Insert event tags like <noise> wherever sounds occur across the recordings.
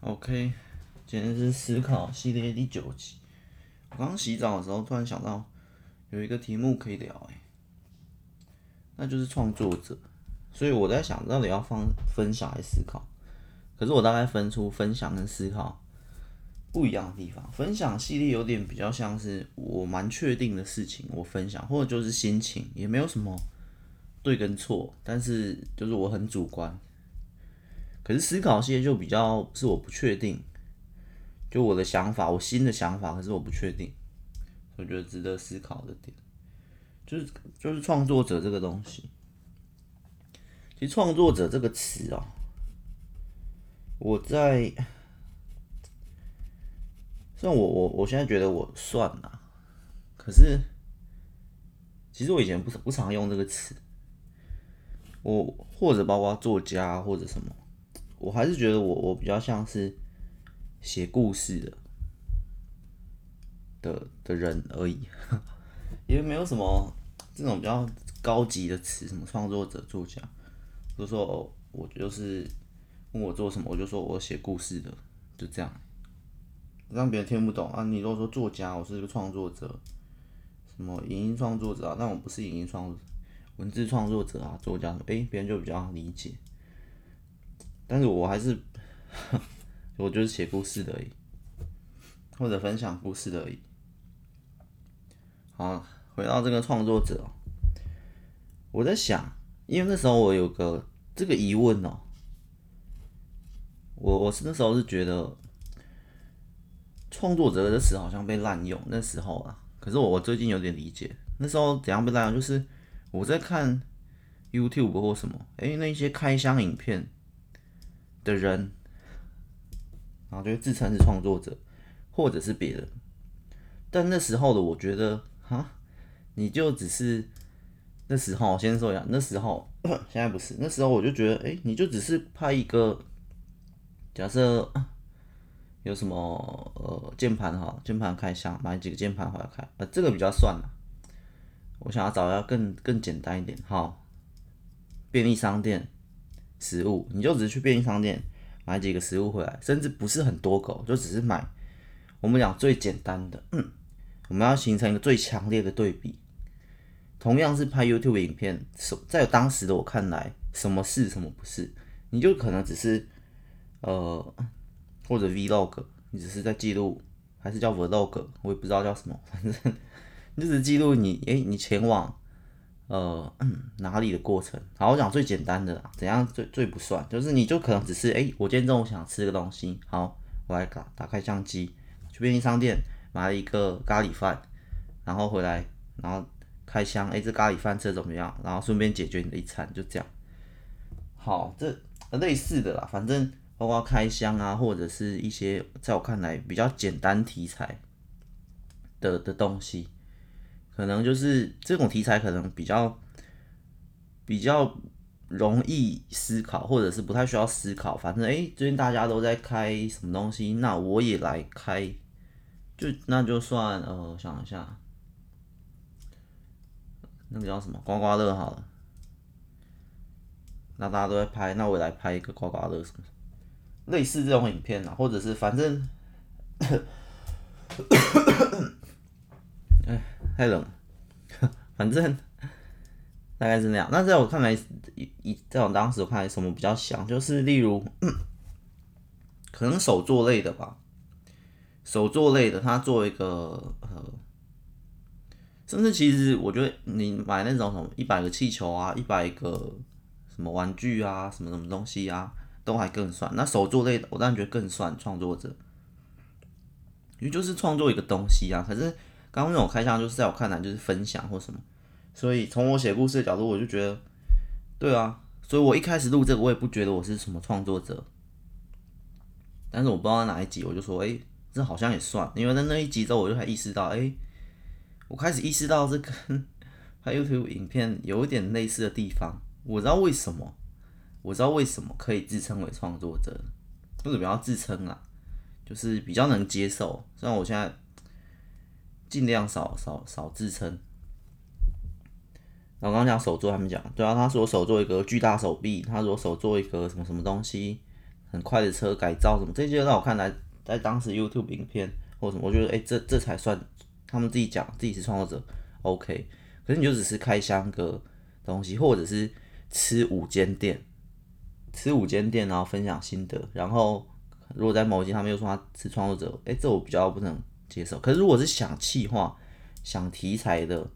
OK，今天是思考系列第九集。我刚洗澡的时候，突然想到有一个题目可以聊，哎，那就是创作者。所以我在想到底要放分享还是思考？可是我大概分出分享跟思考不一样的地方。分享系列有点比较像是我蛮确定的事情，我分享，或者就是心情，也没有什么对跟错，但是就是我很主观。可是思考系列就比较是我不确定，就我的想法，我新的想法，可是我不确定，我觉得值得思考的点，就是就是创作者这个东西。其实创作者这个词啊，我在，虽然我我我现在觉得我算了，可是其实我以前不不常用这个词，我或者包括作家或者什么。我还是觉得我我比较像是写故事的的的人而已，<laughs> 也没有什么这种比较高级的词，什么创作者、作家，就说我就是问我做什么，我就说我写故事的，就这样，让别人听不懂啊。你如果说作家，我是一个创作者，什么影音创作者啊，那我不是影音创作者，文字创作者啊，作家，诶、别人就比较理解。但是我还是，<laughs> 我就是写故事的而已，或者分享故事的而已。好，回到这个创作者，我在想，因为那时候我有个这个疑问哦，我我是那时候是觉得，创作者的词好像被滥用，那时候啊，可是我我最近有点理解，那时候怎样被滥用，就是我在看 YouTube 或什么，哎，那些开箱影片。的人，然后就自称是创作者，或者是别人。但那时候的我觉得，哈，你就只是那时候，先说一下，那时候 <coughs> 现在不是。那时候我就觉得，哎、你就只是拍一个，假设有什么呃键盘哈，键盘开箱，买几个键盘回来开，呃，这个比较算了。我想要找一下更更简单一点，好，便利商店。食物，你就只是去便利商店买几个食物回来，甚至不是很多狗，就只是买。我们讲最简单的，嗯，我们要形成一个最强烈的对比。同样是拍 YouTube 影片，在当时的我看来，什么是什么不是？你就可能只是呃，或者 Vlog，你只是在记录，还是叫 Vlog，我也不知道叫什么，反正 <laughs> 你只是记录你，诶，你前往。呃，哪里的过程？好，我讲最简单的啦，怎样最最不算？就是你就可能只是，哎、我今天中午想吃个东西，好，我来打打开相机，去便利商店买了一个咖喱饭，然后回来，然后开箱，哎、这咖喱饭吃的怎么样？然后顺便解决你的一餐，就这样。好，这类似的啦，反正包括开箱啊，或者是一些在我看来比较简单题材的的东西。可能就是这种题材，可能比较比较容易思考，或者是不太需要思考。反正哎，最近大家都在开什么东西，那我也来开，就那就算呃，想一下，那个叫什么刮刮乐好了。那大家都在拍，那我也来拍一个刮刮乐什么，类似这种影片啊，或者是反正。<coughs> 哎，太冷了，<laughs> 反正大概是那样。那在我看来，一一在我当时看来，什么比较像，就是例如，<clears throat> 可能手作类的吧，手作类的，它做一个呃，甚至其实我觉得你买那种什么一百个气球啊，一百个什么玩具啊，什么什么东西啊，都还更算。那手作类的，我当然觉得更算创作者，因为就是创作一个东西啊，可是。刚刚那种开箱，就是在我看来就是分享或什么，所以从我写故事的角度，我就觉得，对啊，所以我一开始录这个，我也不觉得我是什么创作者，但是我不知道哪一集，我就说，哎，这好像也算，因为在那一集之后，我就才意识到，哎，我开始意识到这跟拍 YouTube 影片有一点类似的地方，我知道为什么，我知道为什么可以自称为创作者，或者比较自称啊，就是比较能接受，虽然我现在。尽量少少少自称。然后刚刚讲手作，他们讲，对啊，他说手做一个巨大手臂，他说手做一个什么什么东西，很快的车改造什么，这些让我看来，在当时 YouTube 影片或什么，我觉得哎、这这才算他们自己讲自己是创作者，OK。可是你就只是开箱个东西，或者是吃五间店，吃五间店，然后分享心得，然后如果在某一集他们又说他是创作者，哎、这我比较不能接受。可是如果是想气话、想题材的，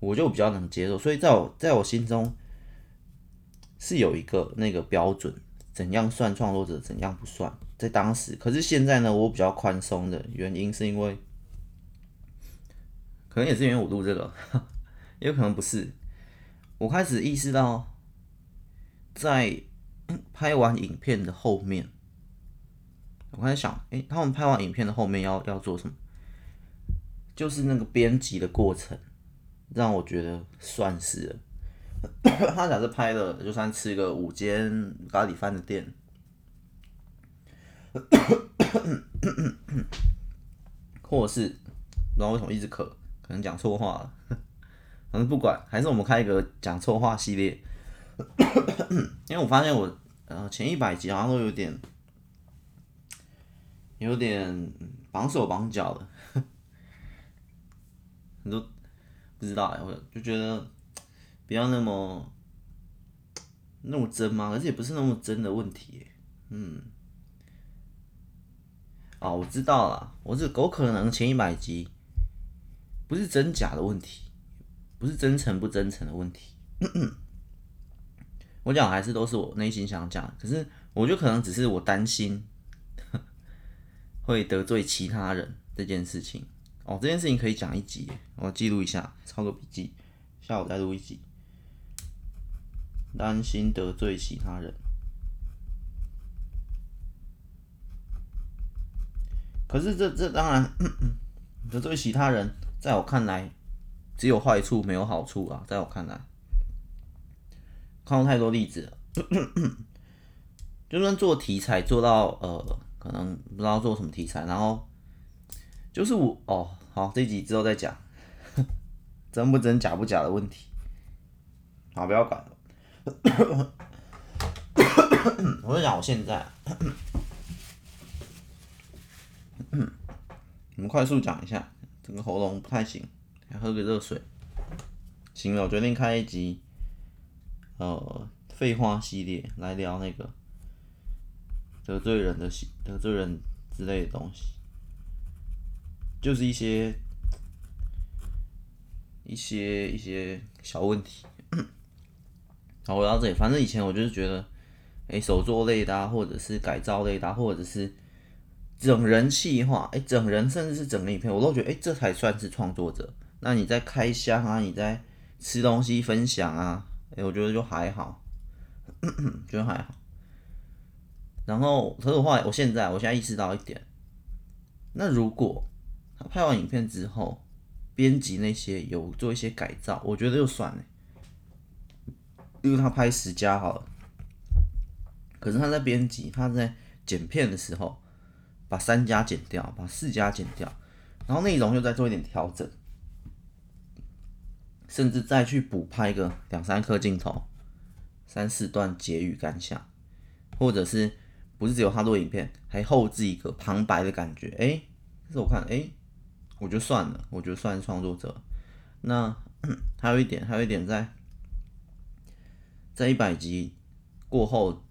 我就比较能接受。所以在我在我心中是有一个那个标准，怎样算创作者，怎样不算，在当时。可是现在呢，我比较宽松的原因是因为，可能也是因为我录这个，<laughs> 也有可能不是。我开始意识到，在拍完影片的后面，我开始想，哎、欸，他们拍完影片的后面要要做什么？就是那个编辑的过程，让我觉得算是了。<coughs> 他假设拍了，就算吃一个五间咖喱饭的店，或者是不知道为什么一直咳，可能讲错话了。反正不管，还是我们开一个讲错话系列，<coughs> 因为我发现我呃前一百集好像都有点有点绑手绑脚的，很多不知道哎，我就觉得不要那么那么真嘛，而且也不是那么真的问题，嗯，哦，我知道了，我是狗可能前一百集不是真假的问题。不是真诚不真诚的问题，<coughs> 我讲还是都是我内心想讲，可是我觉得可能只是我担心会得罪其他人这件事情哦。这件事情可以讲一集，我记录一下，抄个笔记，下午再录一集。担心得罪其他人，可是这这当然得罪其他人，在我看来。只有坏处没有好处啊，在我看来，看过太多例子了，<coughs> 就算做题材做到呃，可能不知道做什么题材，然后就是我哦，好，这集之后再讲，<laughs> 真不真假不假的问题，好，不要管了，<coughs> 我就讲我现在，<coughs> 我们快速讲一下，整个喉咙不太行。喝个热水。行了，我决定开一集，呃，废话系列来聊那个得罪人的得罪人之类的东西，就是一些一些一些小问题。好，我到这里，反正以前我就是觉得，哎、手作类的啊，或者是改造类的啊，或者是整人气化，哎、整人甚至是整个影片，我都觉得，哎、这才算是创作者。那你在开箱啊，你在吃东西分享啊，哎、我觉得就还好，<coughs> 觉得还好。然后，可是我后来，我现在，我现在意识到一点，那如果他拍完影片之后，编辑那些有做一些改造，我觉得就算了。因为他拍十家好了，可是他在编辑，他在剪片的时候，把三家剪掉，把四家剪掉，然后内容又再做一点调整。甚至再去补拍个两三颗镜头，三四段结语感想，或者是不是只有他录影片，还后置一个旁白的感觉？哎、欸，这是我看，哎、我就算了，我觉得算创作者。那 <clears throat> 还有一点，还有一点在，在一百集过后，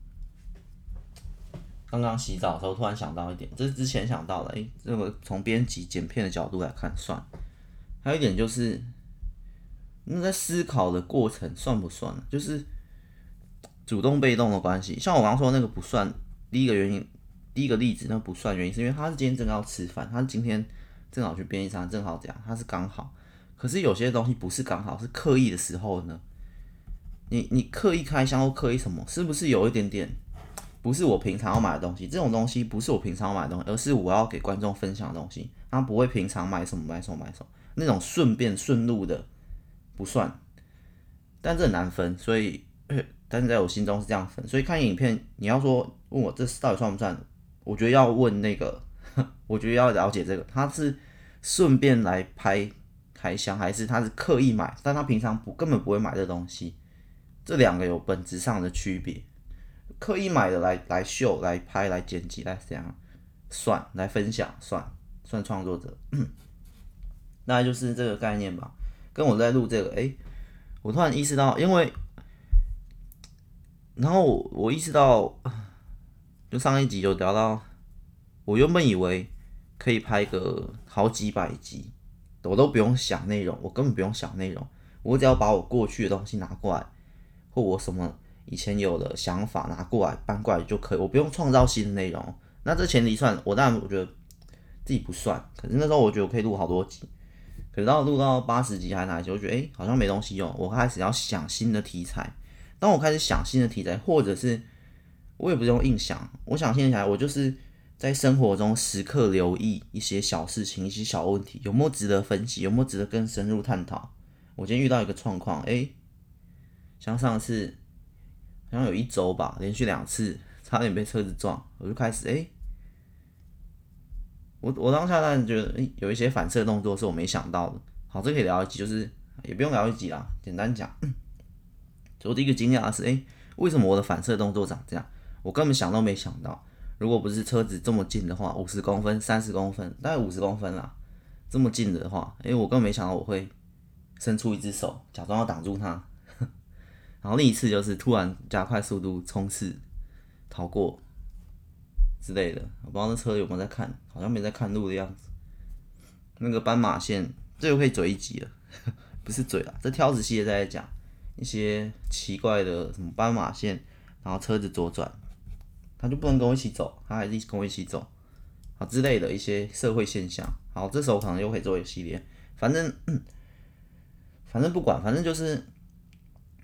刚刚洗澡的时候突然想到一点，这是之前想到的，哎、这个从编辑剪片的角度来看算。还有一点就是。那在思考的过程算不算？就是主动被动的关系。像我刚刚说那个不算，第一个原因，第一个例子那不算原因，是因为他是今天正好吃饭，他今天正好去便利商，正好这样，他是刚好。可是有些东西不是刚好，是刻意的时候呢？你你刻意开箱或刻意什么？是不是有一点点不是我平常要买的东西？这种东西不是我平常要买的东西，而是我要给观众分享的东西。他不会平常买什么买什么买什么那种顺便顺路的。不算，但这很难分，所以，但是在我心中是这样分，所以看影片，你要说问我这到底算不算？我觉得要问那个，<laughs> 我觉得要了解这个，他是顺便来拍开箱，还是他是刻意买，但他平常不根本不会买这东西，这两个有本质上的区别。刻意买的来来秀、来拍、来剪辑、来这样算来分享算算创作者，那就是这个概念吧。跟我在录这个，哎、我突然意识到，因为，然后我，我意识到，就上一集就聊到，我原本以为可以拍个好几百集，我都不用想内容，我根本不用想内容，我只要把我过去的东西拿过来，或我什么以前有的想法拿过来搬过来就可以，我不用创造新的内容。那这前提算，我当然我觉得自己不算，可是那时候我觉得我可以录好多集。可是到录到八十集还是哪集，我觉得诶、欸，好像没东西用。我开始要想新的题材。当我开始想新的题材，或者是我也不用硬想，我想新的题材，我就是在生活中时刻留意一些小事情、一些小问题，有没有值得分析，有没有值得更深入探讨。我今天遇到一个状况，哎、像上次好像有一周吧，连续两次差点被车子撞，我就开始哎。我我当下当然觉得，哎、有一些反射动作是我没想到的。好，这可以聊一集，就是也不用聊一集啦，简单讲。我第一个惊讶的是，诶、欸，为什么我的反射动作长这样？我根本想都没想到。如果不是车子这么近的话，五十公分、三十公分，大概五十公分啦，这么近的话，诶、欸，我根本没想到我会伸出一只手，假装要挡住它。<laughs> 然后另一次就是突然加快速度冲刺逃过。之类的，我不知道那车有没有在看，好像没在看路的样子。那个斑马线，这又可以嘴一集了，<laughs> 不是嘴啊，这挑子系列在讲一些奇怪的什么斑马线，然后车子左转，他就不能跟我一起走，他还是跟我一起走，好之类的一些社会现象。好，这时候可能又可以做一个系列，反正反正不管，反正就是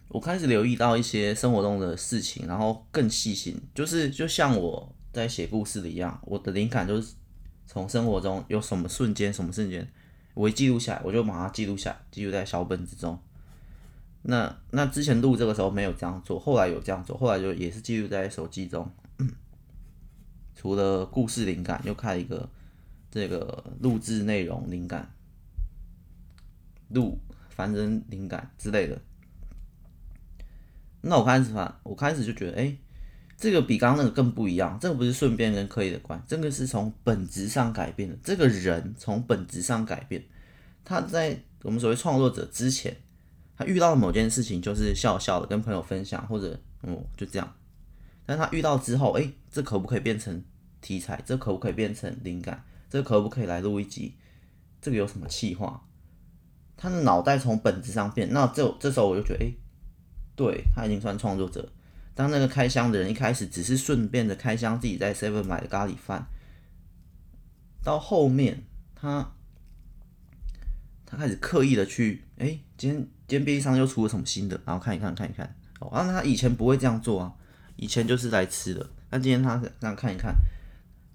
我开始留意到一些生活中的事情，然后更细心，就是就像我。在写故事的一样，我的灵感就是从生活中有什么瞬间、什么瞬间，我一记录下来，我就把它记录下来，记录在小本子中。那那之前录这个时候没有这样做，后来有这样做，后来就也是记录在手机中。除了故事灵感，又开一个这个录制内容灵感、录凡人灵感之类的。那我开始发，我开始就觉得，哎、这个比刚刚那个更不一样，这个不是顺便跟刻意的关，这个是从本质上改变的。这个人从本质上改变，他在我们所谓创作者之前，他遇到的某件事情就是笑笑的跟朋友分享，或者嗯就这样。但他遇到之后，诶，这可不可以变成题材？这可不可以变成灵感？这可不可以来录一集？这个有什么企划？他的脑袋从本质上变，那这这时候我就觉得，诶，对，他已经算创作者。当那个开箱的人一开始只是顺便的开箱自己在 Seven 买的咖喱饭，到后面他他开始刻意的去，哎、今天今天便利商又出了什么新的，然后看一看看一看，哦，那他以前不会这样做啊，以前就是来吃的，那今天他这样看一看，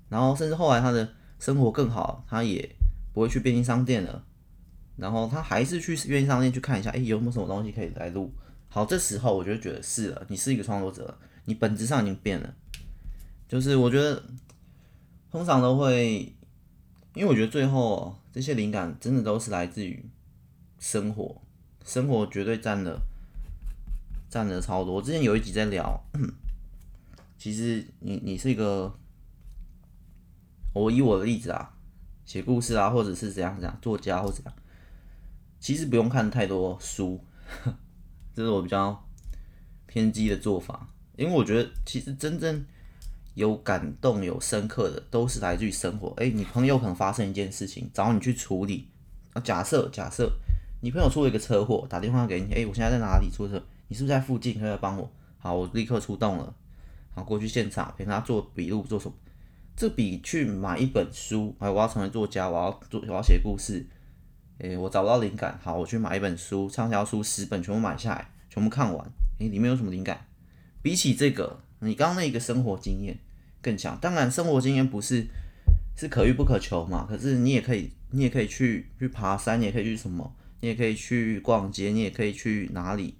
然后甚至后来他的生活更好，他也不会去便利商店了，然后他还是去便利商店去看一下，哎、有没有什么东西可以来录。好，这时候我就觉得是了，你是一个创作者，你本质上已经变了。就是我觉得通常都会，因为我觉得最后这些灵感真的都是来自于生活，生活绝对占了占了超多。我之前有一集在聊，<clears throat> 其实你你是一个，我以我的例子啊，写故事啊，或者是怎样怎样，作家或者怎样，其实不用看太多书。<laughs> 这是我比较偏激的做法，因为我觉得其实真正有感动、有深刻的，都是来自于生活。诶，你朋友可能发生一件事情，找你去处理。啊，假设假设你朋友出了一个车祸，打电话给你，诶，我现在在哪里出车？你是不是在附近？可以帮我？好，我立刻出动了，好，过去现场陪他做笔录，做什么？这比去买一本书，哎，我要成为作家，我要做，我要写故事。诶，我找不到灵感，好，我去买一本书，畅销书十本全部买下来，全部看完。诶，里面有什么灵感？比起这个，你刚刚那个生活经验更强。当然，生活经验不是是可遇不可求嘛。可是你也可以，你也可以去去爬山，也可以去什么？你也可以去逛街，你也可以去哪里？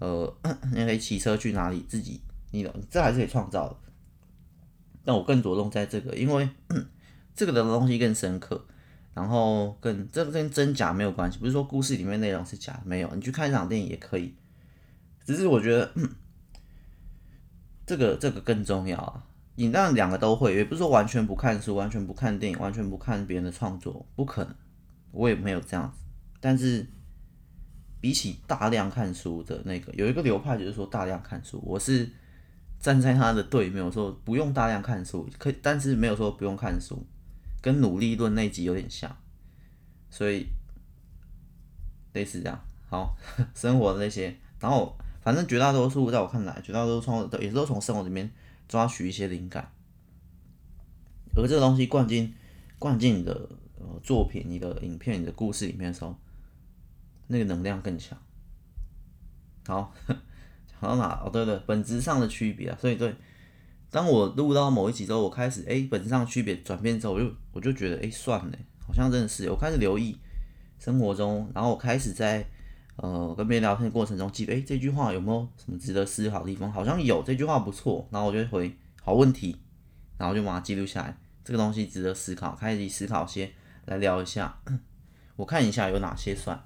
呃，<coughs> 你也可以骑车去哪里？自己，你懂这还是可以创造的。但我更着重在这个，因为 <coughs> 这个的东西更深刻。然后跟这跟真假没有关系，不是说故事里面内容是假，没有，你去看一场电影也可以。只是我觉得，<coughs> 这个这个更重要啊！你当然两个都会，也不是说完全不看书、完全不看电影、完全不看别人的创作，不可能，我也没有这样子。但是比起大量看书的那个，有一个流派就是说大量看书，我是站在他的对面，我说不用大量看书，可但是没有说不用看书，跟努力论那集有点像，所以类似这样。好，<laughs> 生活的那些，然后反正绝大多数在我看来，绝大多数创作也都从生活里面抓取一些灵感，而这个东西灌进灌进你的呃作品、你的影片、你的故事里面的时候，那个能量更强。好，讲到哪？哦，对对，本质上的区别啊，所以对，当我录到某一集之后，我开始哎，本质上区别转变之后，我就我就觉得哎，算了，好像真的是，我开始留意生活中，然后我开始在。呃，跟别人聊天的过程中，记得哎，这句话有没有什么值得思考的地方？好像有，这句话不错，然后我就回好问题，然后就把它记录下来。这个东西值得思考，开始思考些来聊一下。<coughs> 我看一下有哪些算。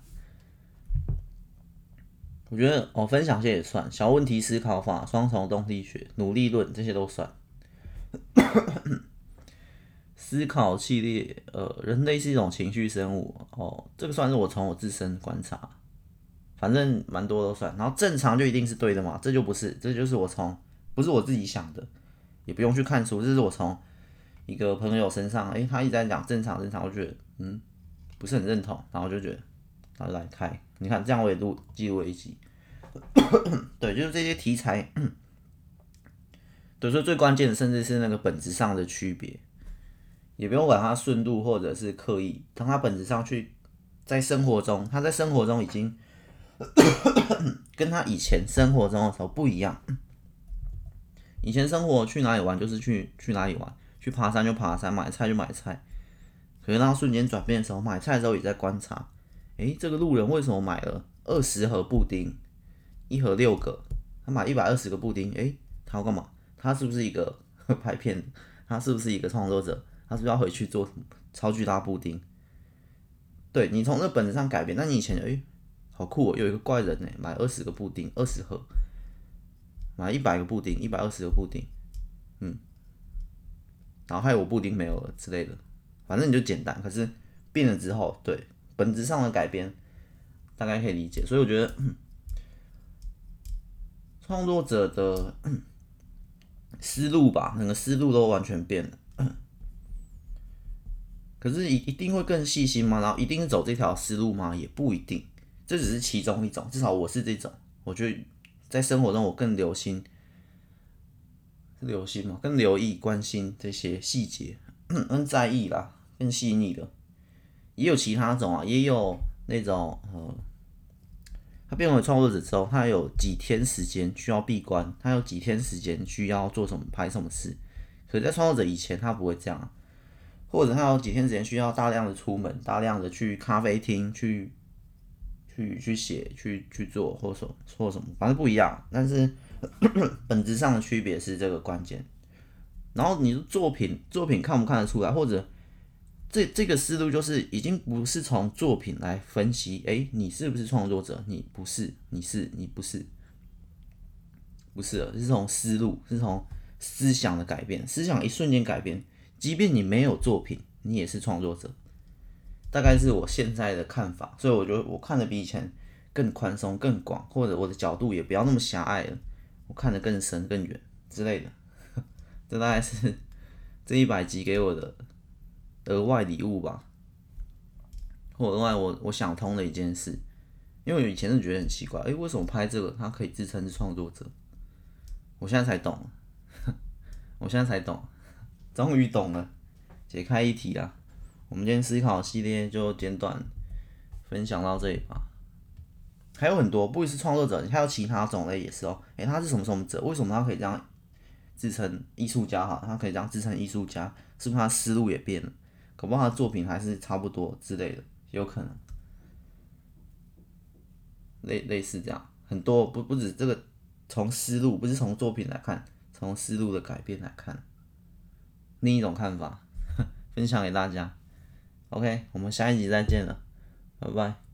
我觉得、哦、分享些也算，小问题思考法、双重动力学、努力论这些都算。<coughs> 思考系列，呃，人类是一种情绪生物哦，这个算是我从我自身观察。反正蛮多都算，然后正常就一定是对的嘛？这就不是，这就是我从不是我自己想的，也不用去看书，这是我从一个朋友身上，诶，他一直在讲正常正常，我觉得嗯不是很认同，然后就觉得，然后来开，你看这样我也录记录一集，对，就是这些题材，对，所以最关键的甚至是那个本质上的区别，也不用管它顺路或者是刻意，从它本质上去在生活中，他在生活中已经。跟他以前生活中的时候不一样。以前生活去哪里玩就是去去哪里玩，去爬山就爬山，买菜就买菜。可是当瞬间转变的时候，买菜的时候也在观察。诶，这个路人为什么买了二十盒布丁，一盒六个，他买一百二十个布丁？诶，他要干嘛？他是不是一个 <laughs> 拍片？他是不是一个创作者？他是不是要回去做超巨大布丁？对，你从这本子上改变，那你以前诶。好酷哦！有一个怪人呢，买二十个布丁，二十盒，买一百个布丁，一百二十个布丁，嗯，然后还有我布丁没有了之类的，反正你就简单。可是变了之后，对本质上的改变，大概可以理解。所以我觉得，创作者的思路吧，整个思路都完全变了。可是，一一定会更细心吗？然后一定是走这条思路吗？也不一定。这只是其中一种，至少我是这种。我觉得在生活中，我更留心，留心嘛，更留意、关心这些细节，更 <clears throat> 在意啦，更细腻的。也有其他种啊，也有那种呃，他变为创作者之后，他有几天时间需要闭关，他有几天时间需要做什么、拍什么事。可是在创作者以前，他不会这样，或者他有几天时间需要大量的出门，大量的去咖啡厅去。去去写去去做或什么或什么，反正不一样。但是 <clears throat> 本质上的区别是这个关键。然后你的作品作品看不看得出来，或者这这个思路就是已经不是从作品来分析。诶，你是不是创作者？你不是，你是你不是，不是了，是从思路，是从思想的改变，思想一瞬间改变，即便你没有作品，你也是创作者。大概是我现在的看法，所以我觉得我看的比以前更宽松、更广，或者我的角度也不要那么狭隘了，我看得更深、更远之类的。<laughs> 这大概是这一百集给我的额外礼物吧，或额外我我想通的一件事，因为我以前是觉得很奇怪，诶，为什么拍这个他可以自称是创作者？我现在才懂，<laughs> 我现在才懂，终于懂了，解开一题了。我们今天思考系列就简短分享到这里吧，还有很多，不只是创作者，还有其他种类也是哦。诶，他是什么什么者？为什么他可以这样自称艺术家？哈，他可以这样自称艺术家，是不是他思路也变了？可不，他的作品还是差不多之类的，有可能。类类似这样，很多不不止这个，从思路不是从作品来看，从思路的改变来看，另一种看法，<laughs> 分享给大家。OK，我们下一集再见了，拜拜。